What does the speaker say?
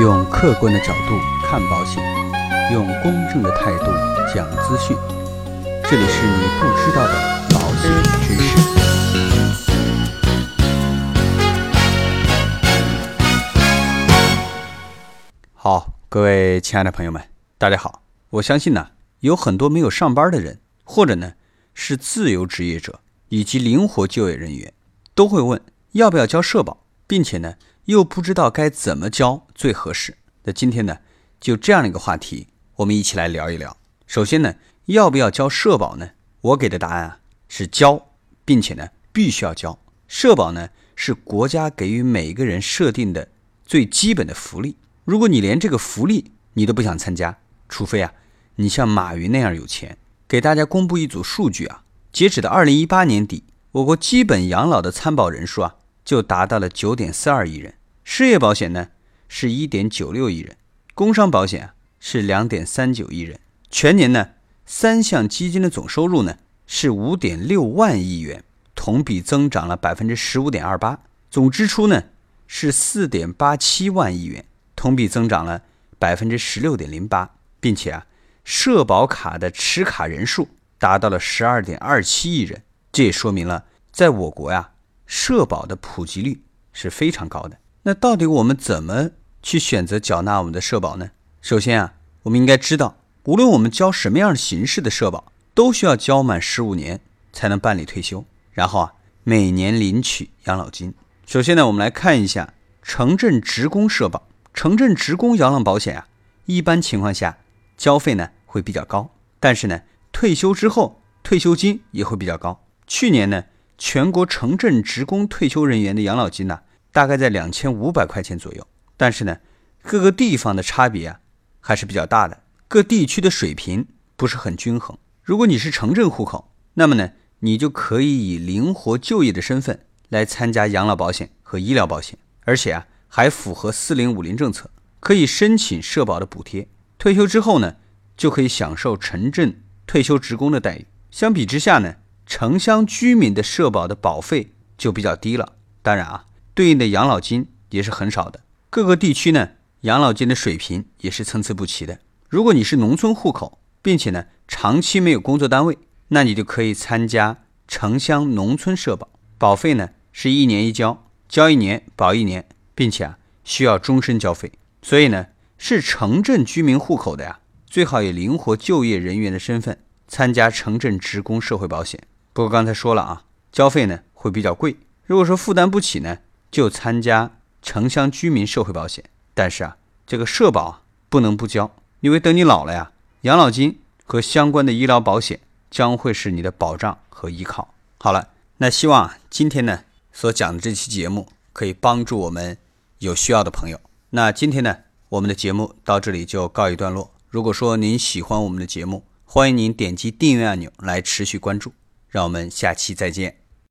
用客观的角度看保险，用公正的态度讲资讯。这里是你不知道的保险知识。好，各位亲爱的朋友们，大家好。我相信呢，有很多没有上班的人，或者呢是自由职业者以及灵活就业人员，都会问要不要交社保，并且呢又不知道该怎么交最合适。那今天呢，就这样的一个话题，我们一起来聊一聊。首先呢，要不要交社保呢？我给的答案啊是交，并且呢必须要交。社保呢是国家给予每一个人设定的最基本的福利。如果你连这个福利你都不想参加，除非啊你像马云那样有钱。给大家公布一组数据啊，截止到二零一八年底，我国基本养老的参保人数啊就达到了九点四二亿人。失业保险呢是一点九六亿人，工伤保险啊是两点三九亿人。全年呢三项基金的总收入呢是五点六万亿元，同比增长了百分之十五点二八。总支出呢是四点八七万亿元。同比增长了百分之十六点零八，并且啊，社保卡的持卡人数达到了十二点二七亿人，这也说明了在我国呀，社保的普及率是非常高的。那到底我们怎么去选择缴纳我们的社保呢？首先啊，我们应该知道，无论我们交什么样的形式的社保，都需要交满十五年才能办理退休，然后啊，每年领取养老金。首先呢，我们来看一下城镇职工社保。城镇职工养老保险啊，一般情况下交费呢会比较高，但是呢退休之后退休金也会比较高。去年呢，全国城镇职工退休人员的养老金呢大概在两千五百块钱左右，但是呢各个地方的差别啊还是比较大的，各地区的水平不是很均衡。如果你是城镇户口，那么呢你就可以以灵活就业的身份来参加养老保险和医疗保险，而且啊。还符合四零五零政策，可以申请社保的补贴。退休之后呢，就可以享受城镇退休职工的待遇。相比之下呢，城乡居民的社保的保费就比较低了。当然啊，对应的养老金也是很少的。各个地区呢，养老金的水平也是参差不齐的。如果你是农村户口，并且呢长期没有工作单位，那你就可以参加城乡农村社保，保费呢是一年一交，交一年保一年。并且啊，需要终身交费，所以呢，是城镇居民户口的呀，最好以灵活就业人员的身份参加城镇职工社会保险。不过刚才说了啊，交费呢会比较贵，如果说负担不起呢，就参加城乡居民社会保险。但是啊，这个社保不能不交，因为等你老了呀，养老金和相关的医疗保险将会是你的保障和依靠。好了，那希望今天呢所讲的这期节目可以帮助我们。有需要的朋友，那今天呢，我们的节目到这里就告一段落。如果说您喜欢我们的节目，欢迎您点击订阅按钮来持续关注。让我们下期再见。